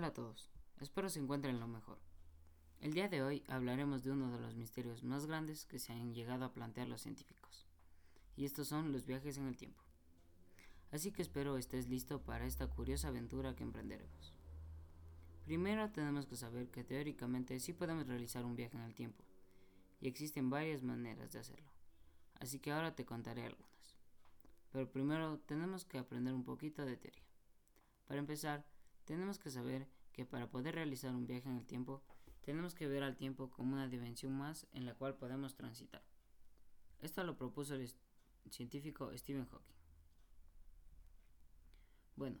Hola a todos, espero se encuentren lo mejor. El día de hoy hablaremos de uno de los misterios más grandes que se han llegado a plantear los científicos, y estos son los viajes en el tiempo. Así que espero estés listo para esta curiosa aventura que emprenderemos. Primero tenemos que saber que teóricamente sí podemos realizar un viaje en el tiempo, y existen varias maneras de hacerlo, así que ahora te contaré algunas. Pero primero tenemos que aprender un poquito de teoría. Para empezar, tenemos que saber que para poder realizar un viaje en el tiempo, tenemos que ver al tiempo como una dimensión más en la cual podemos transitar. Esto lo propuso el científico Stephen Hawking. Bueno,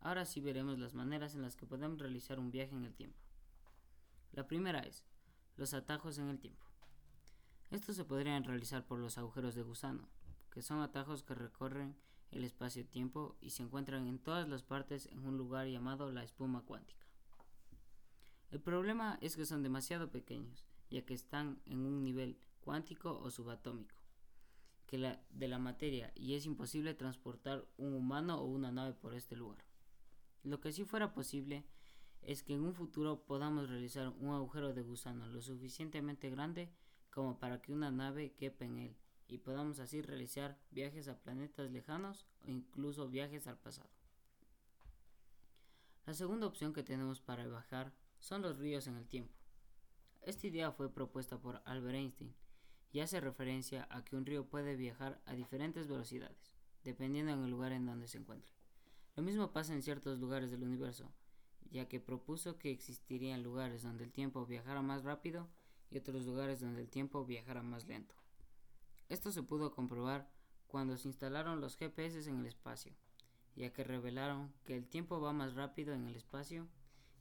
ahora sí veremos las maneras en las que podemos realizar un viaje en el tiempo. La primera es los atajos en el tiempo. Estos se podrían realizar por los agujeros de gusano, que son atajos que recorren el espacio-tiempo y se encuentran en todas las partes en un lugar llamado la espuma cuántica. El problema es que son demasiado pequeños, ya que están en un nivel cuántico o subatómico que la, de la materia y es imposible transportar un humano o una nave por este lugar. Lo que sí fuera posible es que en un futuro podamos realizar un agujero de gusano lo suficientemente grande como para que una nave quepa en él y podamos así realizar viajes a planetas lejanos o incluso viajes al pasado. La segunda opción que tenemos para viajar son los ríos en el tiempo. Esta idea fue propuesta por Albert Einstein y hace referencia a que un río puede viajar a diferentes velocidades, dependiendo del lugar en donde se encuentre. Lo mismo pasa en ciertos lugares del universo, ya que propuso que existirían lugares donde el tiempo viajara más rápido y otros lugares donde el tiempo viajara más lento. Esto se pudo comprobar cuando se instalaron los GPS en el espacio, ya que revelaron que el tiempo va más rápido en el espacio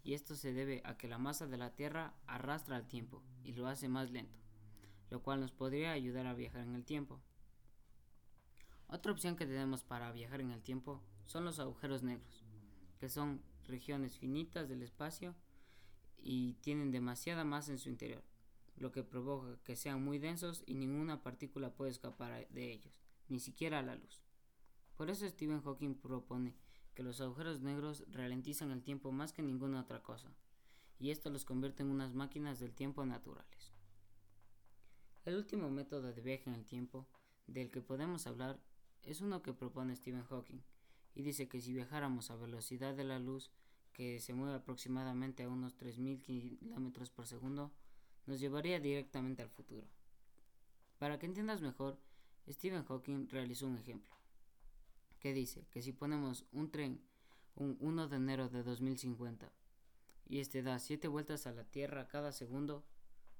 y esto se debe a que la masa de la Tierra arrastra el tiempo y lo hace más lento, lo cual nos podría ayudar a viajar en el tiempo. Otra opción que tenemos para viajar en el tiempo son los agujeros negros, que son regiones finitas del espacio y tienen demasiada masa en su interior lo que provoca que sean muy densos y ninguna partícula puede escapar de ellos, ni siquiera la luz. Por eso Stephen Hawking propone que los agujeros negros ralentizan el tiempo más que ninguna otra cosa, y esto los convierte en unas máquinas del tiempo naturales. El último método de viaje en el tiempo del que podemos hablar es uno que propone Stephen Hawking, y dice que si viajáramos a velocidad de la luz, que se mueve aproximadamente a unos 3.000 km por segundo, nos llevaría directamente al futuro. Para que entiendas mejor, Stephen Hawking realizó un ejemplo, que dice que si ponemos un tren un 1 de enero de 2050 y este da 7 vueltas a la Tierra cada segundo,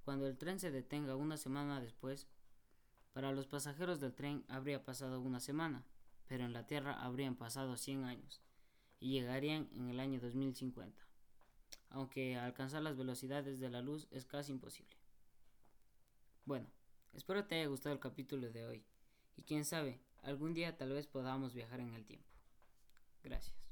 cuando el tren se detenga una semana después, para los pasajeros del tren habría pasado una semana, pero en la Tierra habrían pasado 100 años y llegarían en el año 2050 aunque alcanzar las velocidades de la luz es casi imposible. Bueno, espero te haya gustado el capítulo de hoy, y quién sabe, algún día tal vez podamos viajar en el tiempo. Gracias.